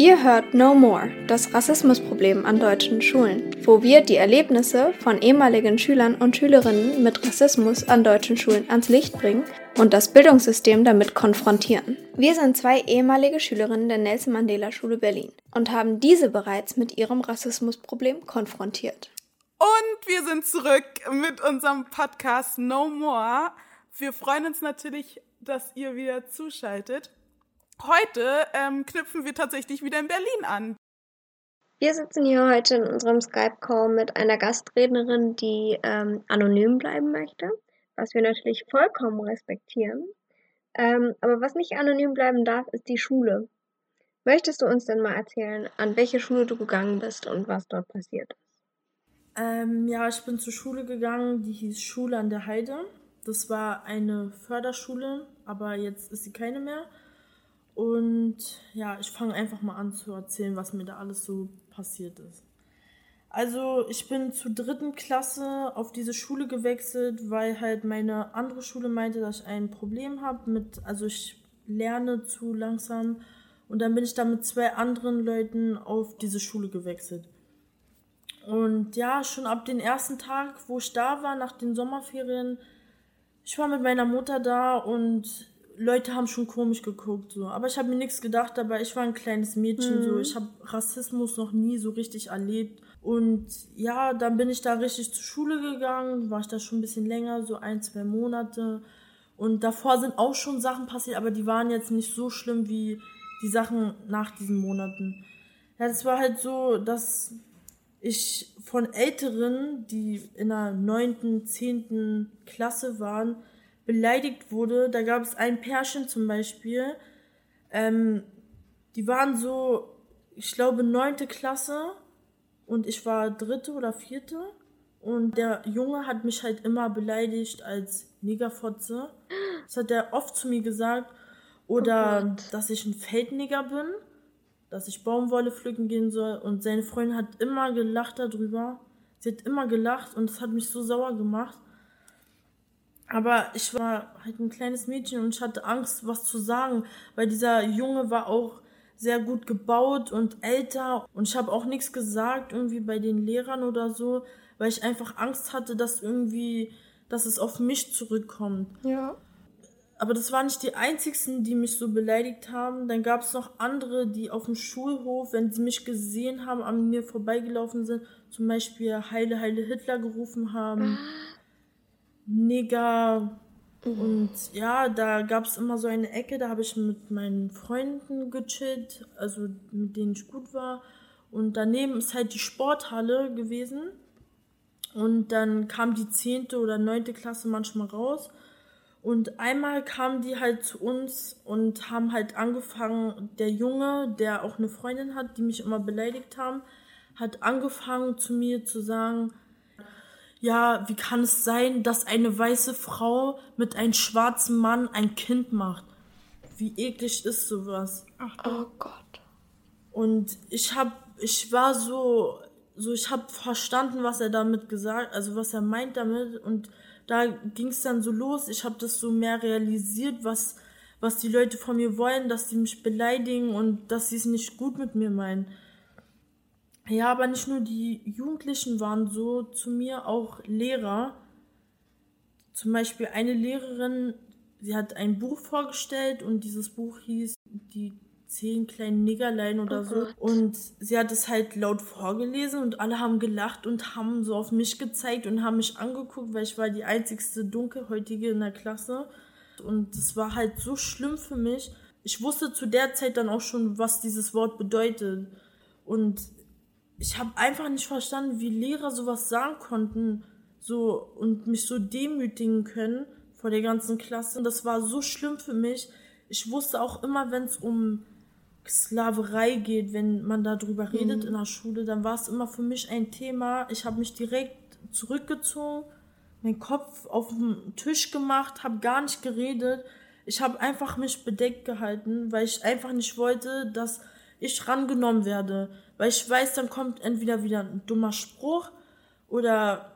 Ihr hört No More, das Rassismusproblem an deutschen Schulen, wo wir die Erlebnisse von ehemaligen Schülern und Schülerinnen mit Rassismus an deutschen Schulen ans Licht bringen und das Bildungssystem damit konfrontieren. Wir sind zwei ehemalige Schülerinnen der Nelson Mandela Schule Berlin und haben diese bereits mit ihrem Rassismusproblem konfrontiert. Und wir sind zurück mit unserem Podcast No More. Wir freuen uns natürlich, dass ihr wieder zuschaltet. Heute ähm, knüpfen wir tatsächlich wieder in Berlin an. Wir sitzen hier heute in unserem Skype-Call mit einer Gastrednerin, die ähm, anonym bleiben möchte, was wir natürlich vollkommen respektieren. Ähm, aber was nicht anonym bleiben darf, ist die Schule. Möchtest du uns denn mal erzählen, an welche Schule du gegangen bist und was dort passiert ist? Ähm, ja, ich bin zur Schule gegangen, die hieß Schule an der Heide. Das war eine Förderschule, aber jetzt ist sie keine mehr. Und ja, ich fange einfach mal an zu erzählen, was mir da alles so passiert ist. Also ich bin zur dritten Klasse auf diese Schule gewechselt, weil halt meine andere Schule meinte, dass ich ein Problem habe mit, also ich lerne zu langsam. Und dann bin ich da mit zwei anderen Leuten auf diese Schule gewechselt. Und ja, schon ab dem ersten Tag, wo ich da war, nach den Sommerferien, ich war mit meiner Mutter da und Leute haben schon komisch geguckt, so. Aber ich habe mir nichts gedacht, aber ich war ein kleines Mädchen, mhm. so. Ich habe Rassismus noch nie so richtig erlebt. Und ja, dann bin ich da richtig zur Schule gegangen, war ich da schon ein bisschen länger, so ein, zwei Monate. Und davor sind auch schon Sachen passiert, aber die waren jetzt nicht so schlimm wie die Sachen nach diesen Monaten. Ja, das war halt so, dass ich von Älteren, die in der neunten, zehnten Klasse waren, beleidigt wurde. Da gab es ein Pärchen zum Beispiel, ähm, die waren so, ich glaube, neunte Klasse und ich war dritte oder vierte. Und der Junge hat mich halt immer beleidigt als Negerfotze. Das hat er oft zu mir gesagt. Oder oh dass ich ein Feldneger bin, dass ich Baumwolle pflücken gehen soll. Und seine Freundin hat immer gelacht darüber. Sie hat immer gelacht und das hat mich so sauer gemacht. Aber ich war halt ein kleines Mädchen und ich hatte Angst, was zu sagen, weil dieser Junge war auch sehr gut gebaut und älter und ich habe auch nichts gesagt irgendwie bei den Lehrern oder so, weil ich einfach Angst hatte, dass irgendwie, dass es auf mich zurückkommt. Ja. Aber das waren nicht die einzigsten, die mich so beleidigt haben. Dann gab es noch andere, die auf dem Schulhof, wenn sie mich gesehen haben, an mir vorbeigelaufen sind, zum Beispiel Heile, Heile Hitler gerufen haben. Ah Nigger. Mhm. Und ja, da gab es immer so eine Ecke, da habe ich mit meinen Freunden gechillt, also mit denen ich gut war. Und daneben ist halt die Sporthalle gewesen. Und dann kam die zehnte oder neunte Klasse manchmal raus. Und einmal kamen die halt zu uns und haben halt angefangen, der Junge, der auch eine Freundin hat, die mich immer beleidigt haben, hat angefangen zu mir zu sagen, ja, wie kann es sein, dass eine weiße Frau mit einem schwarzen Mann ein Kind macht? Wie eklig ist sowas? Ach, oh Gott. Und ich hab, ich war so, so ich hab verstanden, was er damit gesagt, also was er meint damit und da ging es dann so los. Ich habe das so mehr realisiert, was was die Leute von mir wollen, dass sie mich beleidigen und dass sie es nicht gut mit mir meinen. Ja, aber nicht nur die Jugendlichen waren so zu mir, auch Lehrer. Zum Beispiel eine Lehrerin, sie hat ein Buch vorgestellt und dieses Buch hieß Die zehn kleinen Niggerlein oder oh so. Gott. Und sie hat es halt laut vorgelesen und alle haben gelacht und haben so auf mich gezeigt und haben mich angeguckt, weil ich war die einzigste Dunkelhäutige in der Klasse. Und es war halt so schlimm für mich. Ich wusste zu der Zeit dann auch schon, was dieses Wort bedeutet. Und ich habe einfach nicht verstanden, wie Lehrer sowas sagen konnten, so und mich so demütigen können vor der ganzen Klasse. Und das war so schlimm für mich. Ich wusste auch immer, wenn es um Sklaverei geht, wenn man darüber redet mhm. in der Schule, dann war es immer für mich ein Thema. Ich habe mich direkt zurückgezogen, meinen Kopf auf den Tisch gemacht, habe gar nicht geredet. Ich habe einfach mich bedeckt gehalten, weil ich einfach nicht wollte, dass ich rangenommen werde. Weil ich weiß, dann kommt entweder wieder ein dummer Spruch oder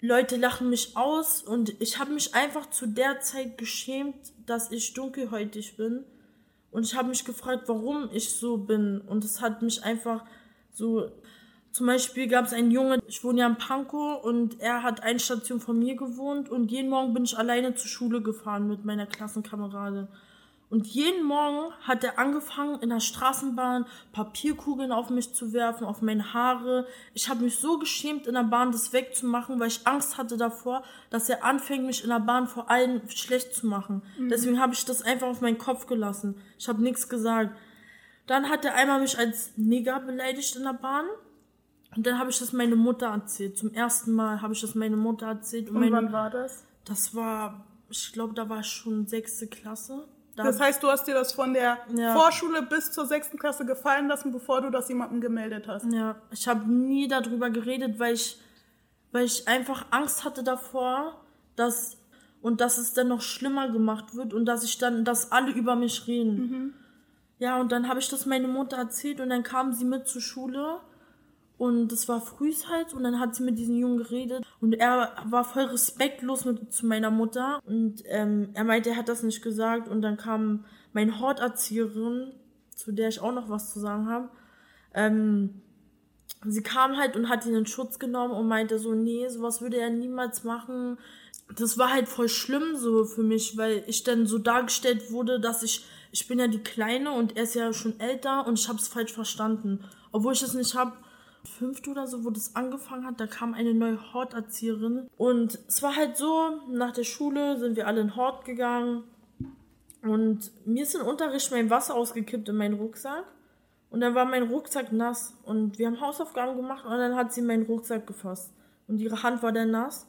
Leute lachen mich aus und ich habe mich einfach zu der Zeit geschämt, dass ich dunkelhäutig bin Und ich habe mich gefragt, warum ich so bin. Und es hat mich einfach so. Zum Beispiel gab es einen Junge, ich wohne ja in Pankow und er hat eine Station von mir gewohnt und jeden Morgen bin ich alleine zur Schule gefahren mit meiner Klassenkamerade. Und jeden Morgen hat er angefangen, in der Straßenbahn Papierkugeln auf mich zu werfen, auf meine Haare. Ich habe mich so geschämt, in der Bahn das wegzumachen, weil ich Angst hatte davor, dass er anfängt, mich in der Bahn vor allen schlecht zu machen. Mhm. Deswegen habe ich das einfach auf meinen Kopf gelassen. Ich habe nichts gesagt. Dann hat er einmal mich als Nigger beleidigt in der Bahn. Und dann habe ich das meine Mutter erzählt. Zum ersten Mal habe ich das meine Mutter erzählt. Und, und wann war das? Das war, ich glaube, da war schon sechste Klasse. Das heißt, du hast dir das von der ja. Vorschule bis zur sechsten Klasse gefallen lassen, bevor du das jemandem gemeldet hast. Ja, ich habe nie darüber geredet, weil ich, weil ich einfach Angst hatte davor, dass und dass es dann noch schlimmer gemacht wird und dass ich dann, dass alle über mich reden. Mhm. Ja, und dann habe ich das meine Mutter erzählt und dann kam sie mit zur Schule und es war frühs halt. Und dann hat sie mit diesem Jungen geredet. Und er war voll respektlos mit, zu meiner Mutter. Und ähm, er meinte, er hat das nicht gesagt. Und dann kam meine Horterzieherin, zu der ich auch noch was zu sagen habe, ähm, sie kam halt und hat ihn in Schutz genommen und meinte so, nee, sowas würde er niemals machen. Das war halt voll schlimm so für mich, weil ich dann so dargestellt wurde, dass ich, ich bin ja die Kleine und er ist ja schon älter und ich habe es falsch verstanden. Obwohl ich es nicht habe fünfte oder so, wo das angefangen hat, da kam eine neue Horterzieherin. Und es war halt so, nach der Schule sind wir alle in Hort gegangen. Und mir ist im Unterricht mein Wasser ausgekippt in meinen Rucksack. Und dann war mein Rucksack nass. Und wir haben Hausaufgaben gemacht und dann hat sie meinen Rucksack gefasst. Und ihre Hand war dann nass.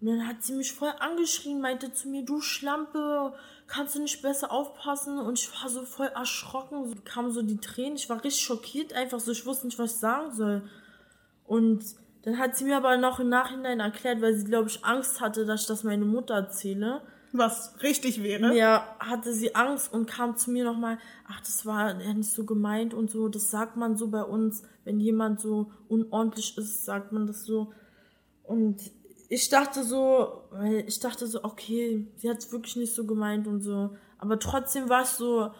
Und dann hat sie mich voll angeschrien, meinte zu mir, du Schlampe, kannst du nicht besser aufpassen? Und ich war so voll erschrocken, so kamen so die Tränen, ich war richtig schockiert einfach so, ich wusste nicht, was ich sagen soll. Und dann hat sie mir aber noch im Nachhinein erklärt, weil sie, glaube ich, Angst hatte, dass ich das meine Mutter erzähle. Was richtig wäre. Ja, hatte sie Angst und kam zu mir nochmal, ach, das war ja nicht so gemeint und so, das sagt man so bei uns, wenn jemand so unordentlich ist, sagt man das so. Und ich dachte so, weil ich dachte so, okay, sie hat es wirklich nicht so gemeint und so. Aber trotzdem war es so,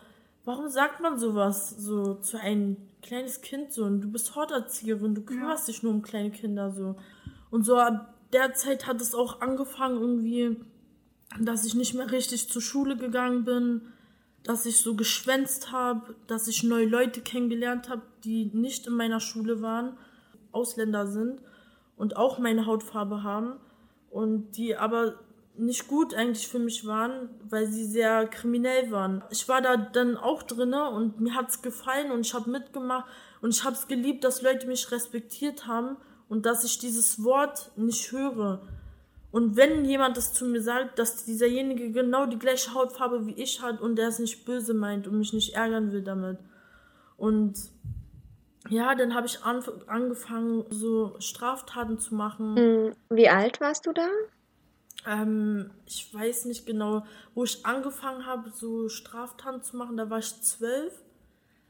warum sagt man sowas so zu einem kleines Kind so? Und du bist Horterzieherin, du kümmerst ja. dich nur um kleine Kinder so. Und so ab der Zeit hat es auch angefangen irgendwie, dass ich nicht mehr richtig zur Schule gegangen bin, dass ich so geschwänzt habe, dass ich neue Leute kennengelernt habe, die nicht in meiner Schule waren, Ausländer sind und auch meine Hautfarbe haben und die aber nicht gut eigentlich für mich waren, weil sie sehr kriminell waren. Ich war da dann auch drinne und mir hat's gefallen und ich habe mitgemacht und ich habe es geliebt, dass Leute mich respektiert haben und dass ich dieses Wort nicht höre. Und wenn jemand das zu mir sagt, dass dieserjenige genau die gleiche Hautfarbe wie ich hat und der es nicht böse meint und mich nicht ärgern will damit. Und ja, dann habe ich an, angefangen, so Straftaten zu machen. Hm, wie alt warst du da? Ähm, ich weiß nicht genau, wo ich angefangen habe, so Straftaten zu machen. Da war ich zwölf.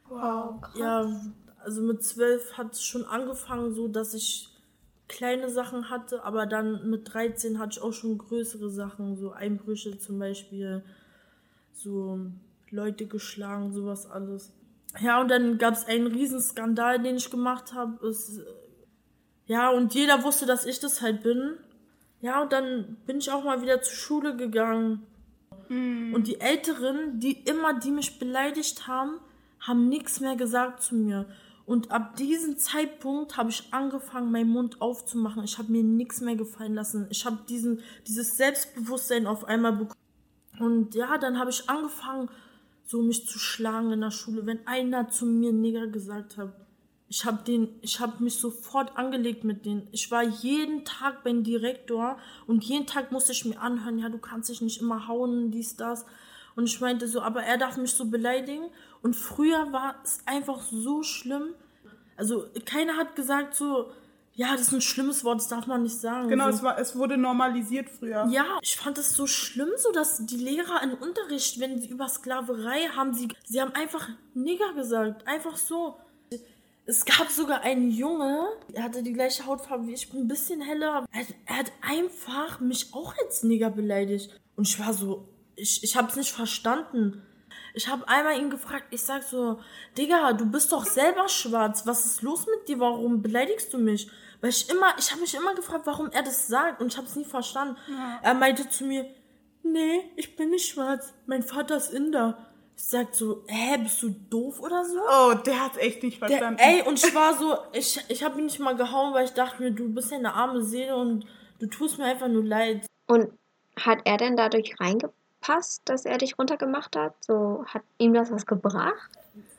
Wow. Krass. Ja, also mit zwölf hat es schon angefangen, so dass ich kleine Sachen hatte, aber dann mit 13 hatte ich auch schon größere Sachen, so Einbrüche zum Beispiel, so Leute geschlagen, sowas alles. Ja, und dann gab es einen Riesenskandal, den ich gemacht habe. Ja, und jeder wusste, dass ich das halt bin. Ja, und dann bin ich auch mal wieder zur Schule gegangen. Mhm. Und die Älteren, die immer, die mich beleidigt haben, haben nichts mehr gesagt zu mir. Und ab diesem Zeitpunkt habe ich angefangen, meinen Mund aufzumachen. Ich habe mir nichts mehr gefallen lassen. Ich habe diesen, dieses Selbstbewusstsein auf einmal bekommen. Und ja, dann habe ich angefangen, so mich zu schlagen in der Schule, wenn einer zu mir Nigger gesagt hat. Ich habe den, ich habe mich sofort angelegt mit denen. Ich war jeden Tag beim Direktor und jeden Tag musste ich mir anhören, ja, du kannst dich nicht immer hauen, dies, das. Und ich meinte so, aber er darf mich so beleidigen. Und früher war es einfach so schlimm. Also keiner hat gesagt so, ja, das ist ein schlimmes Wort, das darf man nicht sagen. Genau, so. es, war, es wurde normalisiert früher. Ja, ich fand es so schlimm, so dass die Lehrer im Unterricht, wenn sie über Sklaverei haben, sie, sie haben einfach Nigger gesagt. Einfach so. Es gab sogar einen Junge, er hatte die gleiche Hautfarbe wie ich, bin ein bisschen heller. Er, er hat einfach mich auch als Nigger beleidigt. Und ich war so, ich, ich habe es nicht verstanden. Ich habe einmal ihn gefragt, ich sag so, Digga, du bist doch selber schwarz. Was ist los mit dir? Warum beleidigst du mich? Weil ich immer, ich habe mich immer gefragt, warum er das sagt und ich habe es nie verstanden. Ja. Er meinte zu mir, nee, ich bin nicht schwarz. Mein Vater ist Inder. Ich sag so, hä, bist du doof oder so? Oh, der hat's echt nicht verstanden. Der, ey, und ich war so, ich, ich habe ihn nicht mal gehauen, weil ich dachte mir, du bist ja eine arme Seele und du tust mir einfach nur leid. Und hat er denn dadurch reingepasst, dass er dich runtergemacht hat? So, hat ihm das was gebracht?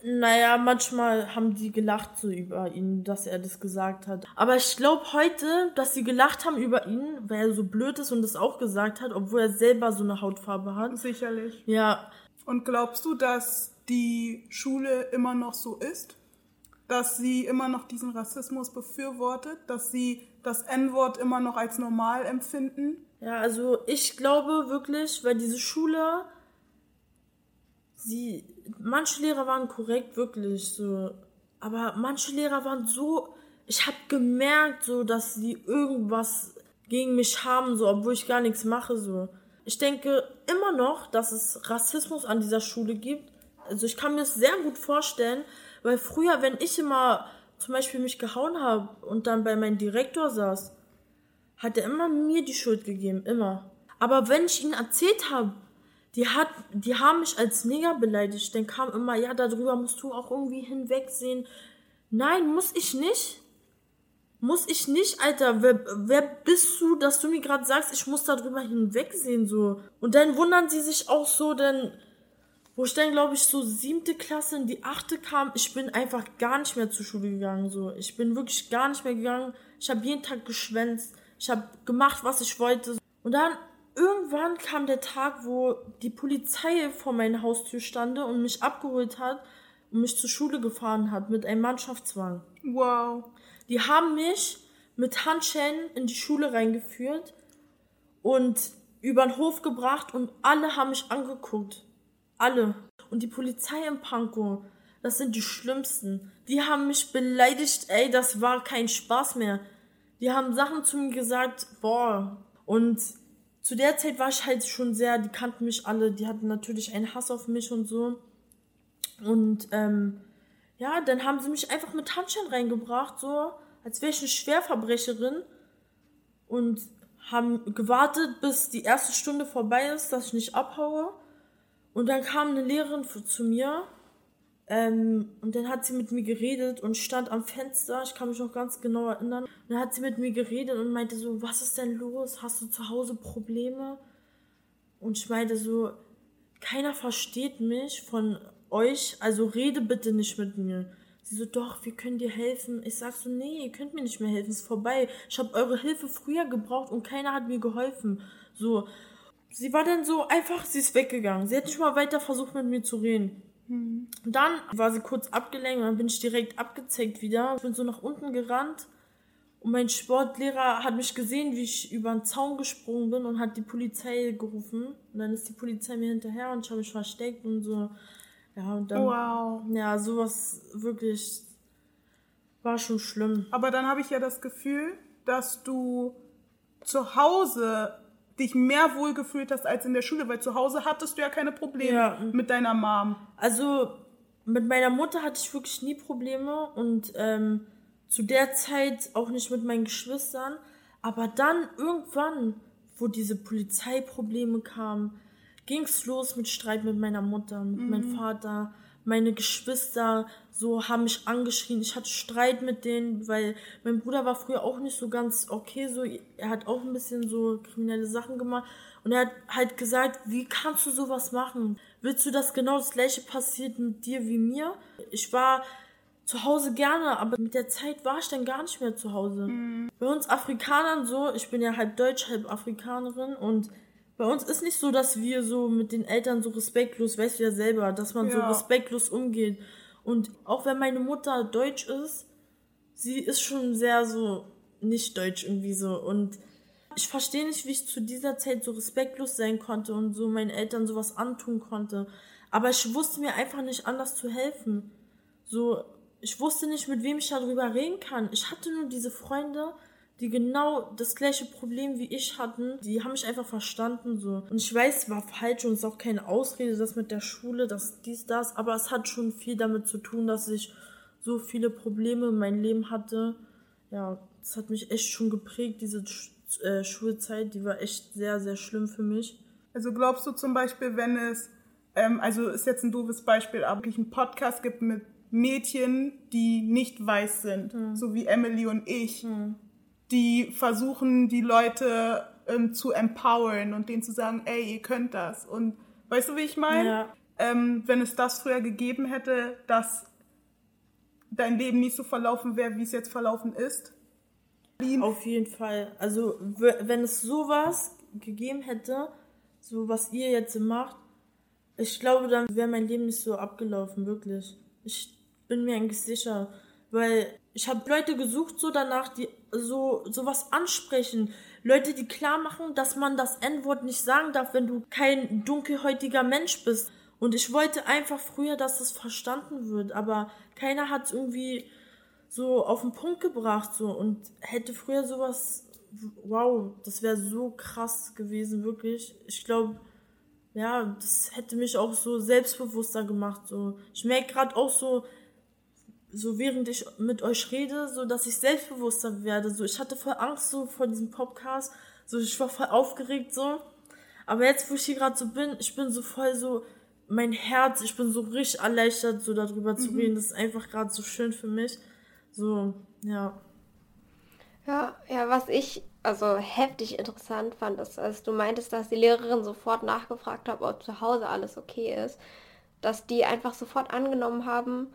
Naja, manchmal haben die gelacht so über ihn, dass er das gesagt hat. Aber ich glaube heute, dass sie gelacht haben über ihn, weil er so blöd ist und das auch gesagt hat, obwohl er selber so eine Hautfarbe hat. Sicherlich. Ja, und glaubst du, dass die Schule immer noch so ist? Dass sie immer noch diesen Rassismus befürwortet? Dass sie das N-Wort immer noch als normal empfinden? Ja, also ich glaube wirklich, weil diese Schule, sie, manche Lehrer waren korrekt, wirklich so. Aber manche Lehrer waren so, ich habe gemerkt, so, dass sie irgendwas gegen mich haben, so, obwohl ich gar nichts mache, so. Ich denke immer noch, dass es Rassismus an dieser Schule gibt. Also ich kann mir das sehr gut vorstellen, weil früher, wenn ich immer zum Beispiel mich gehauen habe und dann bei meinem Direktor saß, hat er immer mir die Schuld gegeben, immer. Aber wenn ich ihnen erzählt habe, die hat, die haben mich als Neger beleidigt, dann kam immer, ja, darüber musst du auch irgendwie hinwegsehen. Nein, muss ich nicht. Muss ich nicht, Alter. Wer, wer bist du, dass du mir gerade sagst, ich muss darüber hinwegsehen, so. Und dann wundern sie sich auch so, denn, wo ich dann, glaube ich, so siebte Klasse in die achte kam, ich bin einfach gar nicht mehr zur Schule gegangen, so. Ich bin wirklich gar nicht mehr gegangen. Ich habe jeden Tag geschwänzt. Ich habe gemacht, was ich wollte. Und dann irgendwann kam der Tag, wo die Polizei vor meiner Haustür stand und mich abgeholt hat und mich zur Schule gefahren hat mit einem Mannschaftswagen. Wow. Die haben mich mit Handschellen in die Schule reingeführt und über den Hof gebracht und alle haben mich angeguckt. Alle. Und die Polizei in Pankow, das sind die Schlimmsten. Die haben mich beleidigt, ey, das war kein Spaß mehr. Die haben Sachen zu mir gesagt, boah. Und zu der Zeit war ich halt schon sehr, die kannten mich alle, die hatten natürlich einen Hass auf mich und so. Und ähm, ja, dann haben sie mich einfach mit Handschellen reingebracht, so, als wäre ich eine Schwerverbrecherin. Und haben gewartet, bis die erste Stunde vorbei ist, dass ich nicht abhaue. Und dann kam eine Lehrerin zu mir. Ähm, und dann hat sie mit mir geredet und stand am Fenster. Ich kann mich noch ganz genau erinnern. Und dann hat sie mit mir geredet und meinte so, was ist denn los? Hast du zu Hause Probleme? Und ich meinte so, keiner versteht mich von euch, also rede bitte nicht mit mir. Sie so, doch, wir können dir helfen. Ich sag so, nee, ihr könnt mir nicht mehr helfen, ist vorbei. Ich habe eure Hilfe früher gebraucht und keiner hat mir geholfen. So, sie war dann so einfach, sie ist weggegangen. Sie hat nicht mal weiter versucht, mit mir zu reden. Mhm. Dann war sie kurz abgelenkt und dann bin ich direkt abgezeckt wieder. Ich bin so nach unten gerannt und mein Sportlehrer hat mich gesehen, wie ich über den Zaun gesprungen bin und hat die Polizei gerufen. Und dann ist die Polizei mir hinterher und ich habe mich versteckt und so. Ja, und dann. Wow. Ja, sowas wirklich war schon schlimm. Aber dann habe ich ja das Gefühl, dass du zu Hause dich mehr wohlgefühlt hast als in der Schule, weil zu Hause hattest du ja keine Probleme ja. mit deiner Mom. Also mit meiner Mutter hatte ich wirklich nie Probleme und ähm, zu der Zeit auch nicht mit meinen Geschwistern. Aber dann irgendwann, wo diese Polizeiprobleme kamen, ging's los mit Streit mit meiner Mutter, mit mhm. meinem Vater. Meine Geschwister so haben mich angeschrien. Ich hatte Streit mit denen, weil mein Bruder war früher auch nicht so ganz okay. So, er hat auch ein bisschen so kriminelle Sachen gemacht. Und er hat halt gesagt, wie kannst du sowas machen? Willst du, dass genau das gleiche passiert mit dir wie mir? Ich war zu Hause gerne, aber mit der Zeit war ich dann gar nicht mehr zu Hause. Mhm. Bei uns Afrikanern so, ich bin ja halb Deutsch, halb Afrikanerin und bei uns ist nicht so, dass wir so mit den Eltern so respektlos, weißt du ja selber, dass man ja. so respektlos umgeht. Und auch wenn meine Mutter deutsch ist, sie ist schon sehr so nicht deutsch irgendwie so. Und ich verstehe nicht, wie ich zu dieser Zeit so respektlos sein konnte und so meinen Eltern sowas antun konnte. Aber ich wusste mir einfach nicht anders zu helfen. So, ich wusste nicht, mit wem ich darüber reden kann. Ich hatte nur diese Freunde, die genau das gleiche Problem wie ich hatten. Die haben mich einfach verstanden so. Und ich weiß, es war falsch und es ist auch keine Ausrede, das mit der Schule, das dies, das. Aber es hat schon viel damit zu tun, dass ich so viele Probleme in meinem Leben hatte. Ja, das hat mich echt schon geprägt, diese äh, Schulzeit. Die war echt sehr, sehr schlimm für mich. Also glaubst du zum Beispiel, wenn es, ähm, also ist jetzt ein doofes Beispiel, aber wirklich einen Podcast gibt mit Mädchen, die nicht weiß sind, hm. so wie Emily und ich, hm. Die versuchen, die Leute ähm, zu empowern und denen zu sagen, ey, ihr könnt das. Und weißt du, wie ich meine? Ja. Ähm, wenn es das früher gegeben hätte, dass dein Leben nicht so verlaufen wäre, wie es jetzt verlaufen ist? Auf jeden Fall. Also, wenn es sowas gegeben hätte, so was ihr jetzt macht, ich glaube, dann wäre mein Leben nicht so abgelaufen, wirklich. Ich bin mir eigentlich sicher, weil ich habe Leute gesucht so danach, die so sowas ansprechen. Leute, die klar machen, dass man das N-Wort nicht sagen darf, wenn du kein dunkelhäutiger Mensch bist. Und ich wollte einfach früher, dass das verstanden wird, aber keiner hat es irgendwie so auf den Punkt gebracht so und hätte früher sowas wow, das wäre so krass gewesen, wirklich. Ich glaube, ja, das hätte mich auch so selbstbewusster gemacht. So. Ich merke gerade auch so, so während ich mit euch rede, so dass ich selbstbewusster werde. So, ich hatte voll Angst so vor diesem Podcast. So, ich war voll aufgeregt so. Aber jetzt, wo ich hier gerade so bin, ich bin so voll so, mein Herz, ich bin so richtig erleichtert, so darüber zu mhm. reden. Das ist einfach gerade so schön für mich. So, ja. Ja, ja, was ich also heftig interessant fand, ist, als du meintest, dass die Lehrerin sofort nachgefragt hat, ob zu Hause alles okay ist, dass die einfach sofort angenommen haben,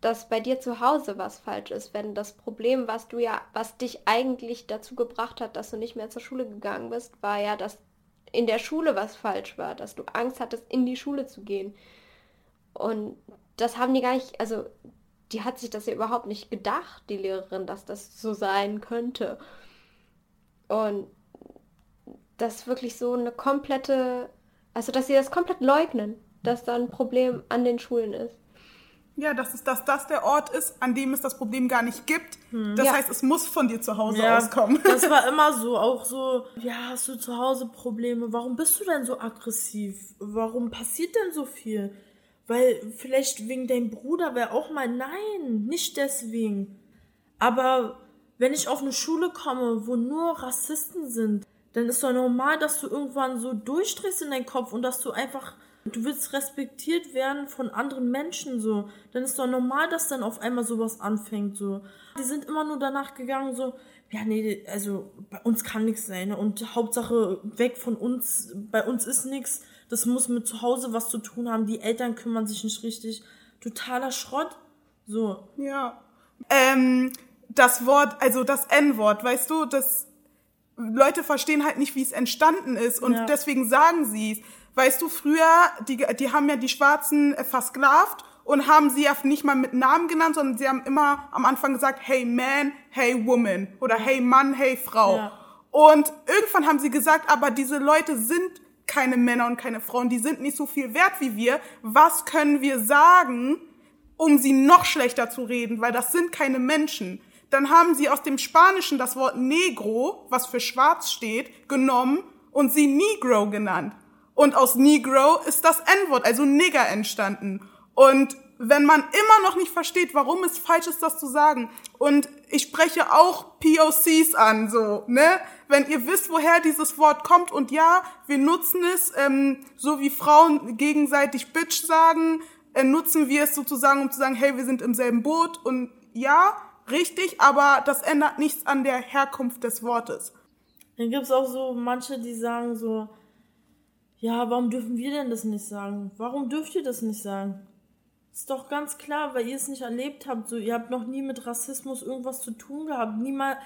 dass bei dir zu Hause was falsch ist, wenn das Problem, was du ja, was dich eigentlich dazu gebracht hat, dass du nicht mehr zur Schule gegangen bist, war ja, dass in der Schule was falsch war, dass du Angst hattest, in die Schule zu gehen. Und das haben die gar nicht, also die hat sich das ja überhaupt nicht gedacht, die Lehrerin, dass das so sein könnte. Und das ist wirklich so eine komplette, also dass sie das komplett leugnen, dass da ein Problem an den Schulen ist. Ja, dass, es, dass das der Ort ist, an dem es das Problem gar nicht gibt. Hm. Das ja. heißt, es muss von dir zu Hause ja, auskommen. Das war immer so, auch so, ja, hast du zu Hause Probleme? Warum bist du denn so aggressiv? Warum passiert denn so viel? Weil vielleicht wegen deinem Bruder wäre auch mal, nein, nicht deswegen. Aber wenn ich auf eine Schule komme, wo nur Rassisten sind, dann ist doch normal, dass du irgendwann so durchdrehst in deinen Kopf und dass du einfach, du willst respektiert werden von anderen Menschen so. Dann ist doch normal, dass dann auf einmal sowas anfängt so. Die sind immer nur danach gegangen so, ja nee, also bei uns kann nichts sein ne? und Hauptsache weg von uns, bei uns ist nichts. Das muss mit zu Hause was zu tun haben. Die Eltern kümmern sich nicht richtig. Totaler Schrott. So. Ja. Ähm, das Wort, also das N-Wort, weißt du, das Leute verstehen halt nicht, wie es entstanden ist und ja. deswegen sagen sie es. Weißt du, früher, die, die haben ja die Schwarzen versklavt und haben sie ja nicht mal mit Namen genannt, sondern sie haben immer am Anfang gesagt, hey man, hey woman oder hey Mann, hey Frau. Ja. Und irgendwann haben sie gesagt, aber diese Leute sind keine Männer und keine Frauen, die sind nicht so viel wert wie wir. Was können wir sagen, um sie noch schlechter zu reden, weil das sind keine Menschen. Dann haben sie aus dem Spanischen das Wort Negro, was für schwarz steht, genommen und sie Negro genannt. Und aus Negro ist das N-Wort, also Nigger, entstanden. Und wenn man immer noch nicht versteht, warum es falsch ist, das zu sagen, und ich spreche auch POCs an, so, ne? Wenn ihr wisst, woher dieses Wort kommt, und ja, wir nutzen es, ähm, so wie Frauen gegenseitig Bitch sagen, äh, nutzen wir es sozusagen, um zu sagen, hey, wir sind im selben Boot, und ja, richtig, aber das ändert nichts an der Herkunft des Wortes. Dann gibt's auch so manche, die sagen so, ja, warum dürfen wir denn das nicht sagen? Warum dürft ihr das nicht sagen? Ist doch ganz klar, weil ihr es nicht erlebt habt. So, ihr habt noch nie mit Rassismus irgendwas zu tun gehabt. Niemals,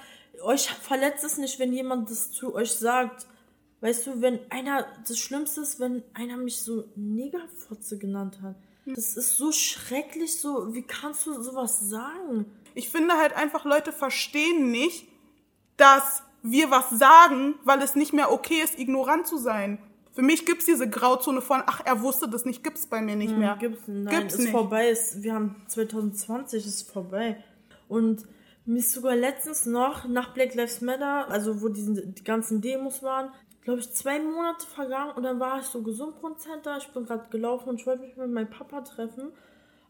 euch verletzt es nicht, wenn jemand das zu euch sagt. Weißt du, wenn einer, das Schlimmste ist, wenn einer mich so Negerfotze genannt hat. Das ist so schrecklich, so, wie kannst du sowas sagen? Ich finde halt einfach, Leute verstehen nicht, dass wir was sagen, weil es nicht mehr okay ist, ignorant zu sein. Für mich gibt's diese Grauzone von, ach, er wusste das nicht, gibt's bei mir nicht hm, mehr. Gibt's, nein, gibt's ist nicht. vorbei. Ist, wir haben 2020, ist vorbei. Und Mir ist sogar letztens noch nach Black Lives Matter, also wo diese, die ganzen Demos waren, glaube ich, zwei Monate vergangen und dann war ich so Gesundbrunnen-Center. Ich bin gerade gelaufen und ich wollte mich mit meinem Papa treffen.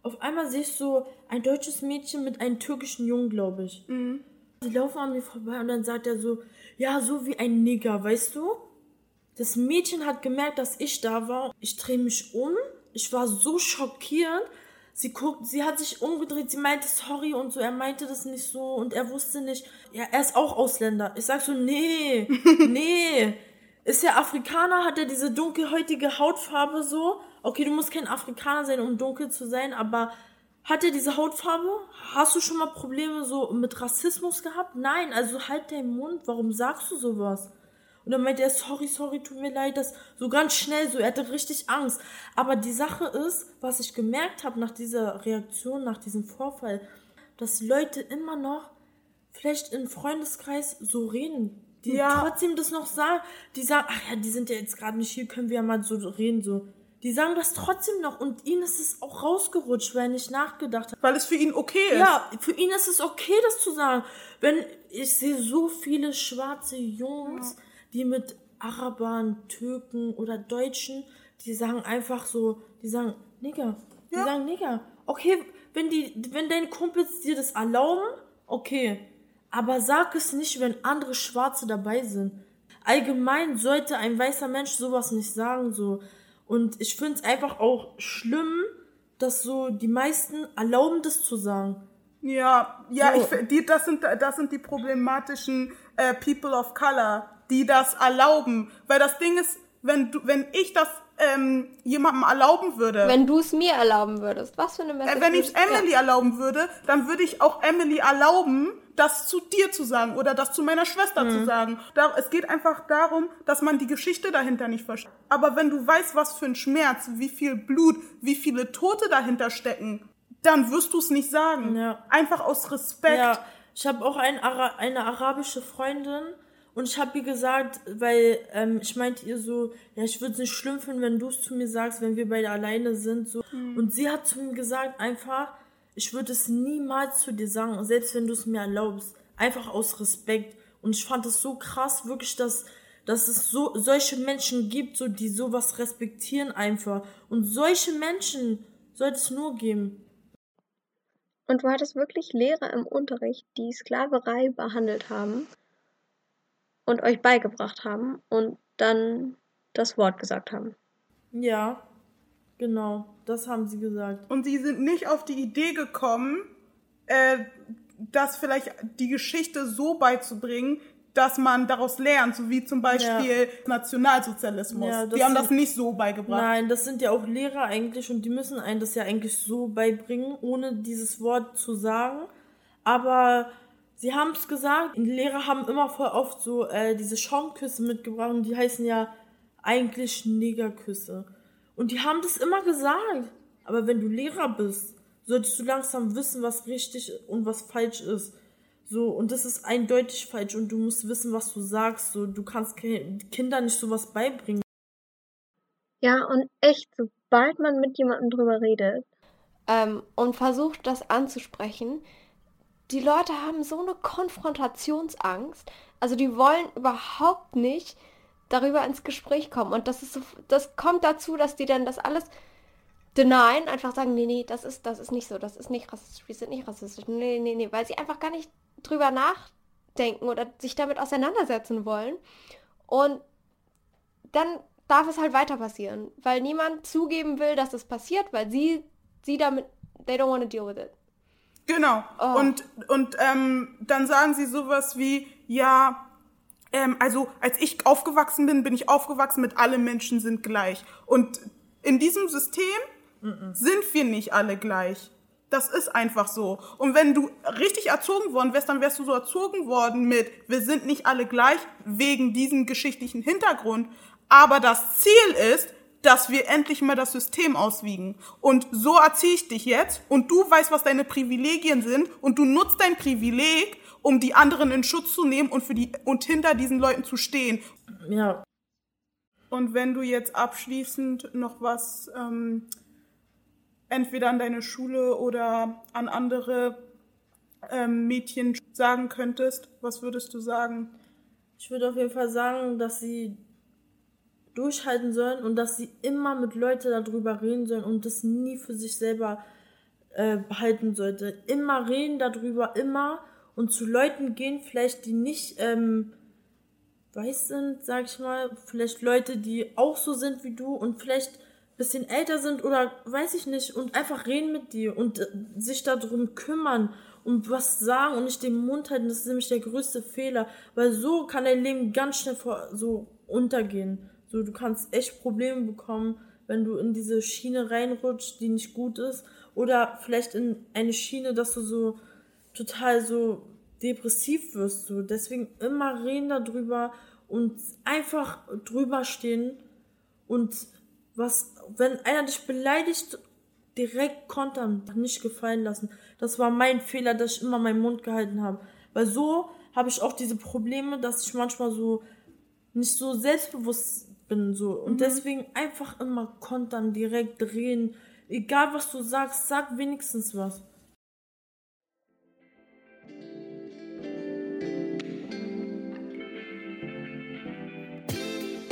Auf einmal sehe ich so ein deutsches Mädchen mit einem türkischen Jungen, glaube ich. Mhm. Die laufen an mir vorbei und dann sagt er so, ja, so wie ein Nigger, weißt du? Das Mädchen hat gemerkt, dass ich da war. Ich drehe mich um. Ich war so schockiert. Sie guckt, sie hat sich umgedreht, sie meinte sorry und so, er meinte das nicht so und er wusste nicht, ja, er ist auch Ausländer. Ich sag so, nee, nee. Ist er Afrikaner, hat er diese dunkelhäutige Hautfarbe so? Okay, du musst kein Afrikaner sein, um dunkel zu sein, aber hat er diese Hautfarbe? Hast du schon mal Probleme so mit Rassismus gehabt? Nein, also halt deinen Mund, warum sagst du sowas? Und dann meinte er, sorry, sorry, tut mir leid, das so ganz schnell so, er hatte richtig Angst. Aber die Sache ist, was ich gemerkt habe nach dieser Reaktion, nach diesem Vorfall, dass Leute immer noch vielleicht im Freundeskreis so reden. Die ja. trotzdem das noch sagen, die sagen, ach ja, die sind ja jetzt gerade nicht hier, können wir ja mal so reden, so. Die sagen das trotzdem noch und ihnen ist es auch rausgerutscht, weil er nicht nachgedacht hat. Weil es für ihn okay ist. Ja, für ihn ist es okay, das zu sagen. Wenn ich sehe so viele schwarze Jungs, ja die mit Arabern, Türken oder Deutschen, die sagen einfach so, die sagen Nigger. Die ja. sagen Nigger. Okay, wenn die, wenn deine Kumpels dir das erlauben, okay. Aber sag es nicht, wenn andere Schwarze dabei sind. Allgemein sollte ein weißer Mensch sowas nicht sagen, so. Und ich finde es einfach auch schlimm, dass so die meisten erlauben, das zu sagen. Ja, ja, so. ich, die, das sind, das sind die problematischen äh, People of Color die das erlauben. Weil das Ding ist, wenn du, wenn ich das ähm, jemandem erlauben würde. Wenn du es mir erlauben würdest, was für eine Message? Äh, wenn ich Emily ja. erlauben würde, dann würde ich auch Emily erlauben, das zu dir zu sagen oder das zu meiner Schwester mhm. zu sagen. Da, es geht einfach darum, dass man die Geschichte dahinter nicht versteht. Aber wenn du weißt, was für ein Schmerz, wie viel Blut, wie viele Tote dahinter stecken, dann wirst du es nicht sagen. Ja. Einfach aus Respekt. Ja. Ich habe auch ein Ara eine arabische Freundin, und ich habe ihr gesagt, weil ähm, ich meinte ihr so, ja, ich würde es nicht schlimm finden, wenn du es zu mir sagst, wenn wir beide alleine sind. So. Mhm. Und sie hat zu mir gesagt, einfach, ich würde es niemals zu dir sagen, selbst wenn du es mir erlaubst. Einfach aus Respekt. Und ich fand es so krass, wirklich, dass, dass es so solche Menschen gibt, so die sowas respektieren einfach. Und solche Menschen sollte es nur geben. Und du hattest wirklich Lehrer im Unterricht, die Sklaverei behandelt haben und euch beigebracht haben und dann das Wort gesagt haben. Ja, genau, das haben sie gesagt. Und sie sind nicht auf die Idee gekommen, äh, das vielleicht die Geschichte so beizubringen, dass man daraus lernt, so wie zum Beispiel ja. Nationalsozialismus. Ja, die haben sind, das nicht so beigebracht. Nein, das sind ja auch Lehrer eigentlich und die müssen einen das ja eigentlich so beibringen, ohne dieses Wort zu sagen. Aber Sie haben es gesagt, die Lehrer haben immer voll oft so äh, diese Schaumküsse mitgebracht und die heißen ja eigentlich Negerküsse. Und die haben das immer gesagt. Aber wenn du Lehrer bist, solltest du langsam wissen, was richtig und was falsch ist. So, und das ist eindeutig falsch und du musst wissen, was du sagst. So, du kannst Kindern nicht sowas beibringen. Ja, und echt, sobald man mit jemandem drüber redet ähm, und versucht, das anzusprechen, die Leute haben so eine Konfrontationsangst. Also die wollen überhaupt nicht darüber ins Gespräch kommen. Und das ist so, das kommt dazu, dass die dann das alles denyen, einfach sagen, nee, nee, das ist, das ist nicht so, das ist nicht rassistisch, wir sind nicht rassistisch. Nee, nee, nee, weil sie einfach gar nicht drüber nachdenken oder sich damit auseinandersetzen wollen. Und dann darf es halt weiter passieren, weil niemand zugeben will, dass es passiert, weil sie, sie damit, they don't want to deal with it. Genau. Oh. Und, und ähm, dann sagen sie sowas wie, ja, ähm, also als ich aufgewachsen bin, bin ich aufgewachsen mit alle Menschen sind gleich. Und in diesem System mm -mm. sind wir nicht alle gleich. Das ist einfach so. Und wenn du richtig erzogen worden wärst, dann wärst du so erzogen worden mit, wir sind nicht alle gleich wegen diesem geschichtlichen Hintergrund. Aber das Ziel ist, dass wir endlich mal das System auswiegen. Und so erziehe ich dich jetzt und du weißt, was deine Privilegien sind und du nutzt dein Privileg, um die anderen in Schutz zu nehmen und für die und hinter diesen Leuten zu stehen. Ja. Und wenn du jetzt abschließend noch was ähm, entweder an deine Schule oder an andere ähm, Mädchen sagen könntest, was würdest du sagen? Ich würde auf jeden Fall sagen, dass sie durchhalten sollen und dass sie immer mit Leuten darüber reden sollen und das nie für sich selber äh, behalten sollte. Immer reden darüber, immer und zu Leuten gehen, vielleicht die nicht ähm, weiß sind, sag ich mal, vielleicht Leute, die auch so sind wie du und vielleicht bisschen älter sind oder weiß ich nicht und einfach reden mit dir und äh, sich darum kümmern und was sagen und nicht den Mund halten, das ist nämlich der größte Fehler, weil so kann dein Leben ganz schnell vor, so untergehen. So, du kannst echt Probleme bekommen, wenn du in diese Schiene reinrutscht, die nicht gut ist oder vielleicht in eine Schiene, dass du so total so depressiv wirst. So. Deswegen immer reden darüber und einfach drüber stehen und was, wenn einer dich beleidigt, direkt kontern, nicht gefallen lassen. Das war mein Fehler, dass ich immer meinen Mund gehalten habe. Weil so habe ich auch diese Probleme, dass ich manchmal so nicht so selbstbewusst bin so und mhm. deswegen einfach immer kontern, direkt reden. Egal was du sagst, sag wenigstens was.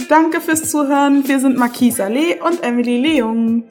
Danke fürs Zuhören. Wir sind Marquise Allee und Emily Leung.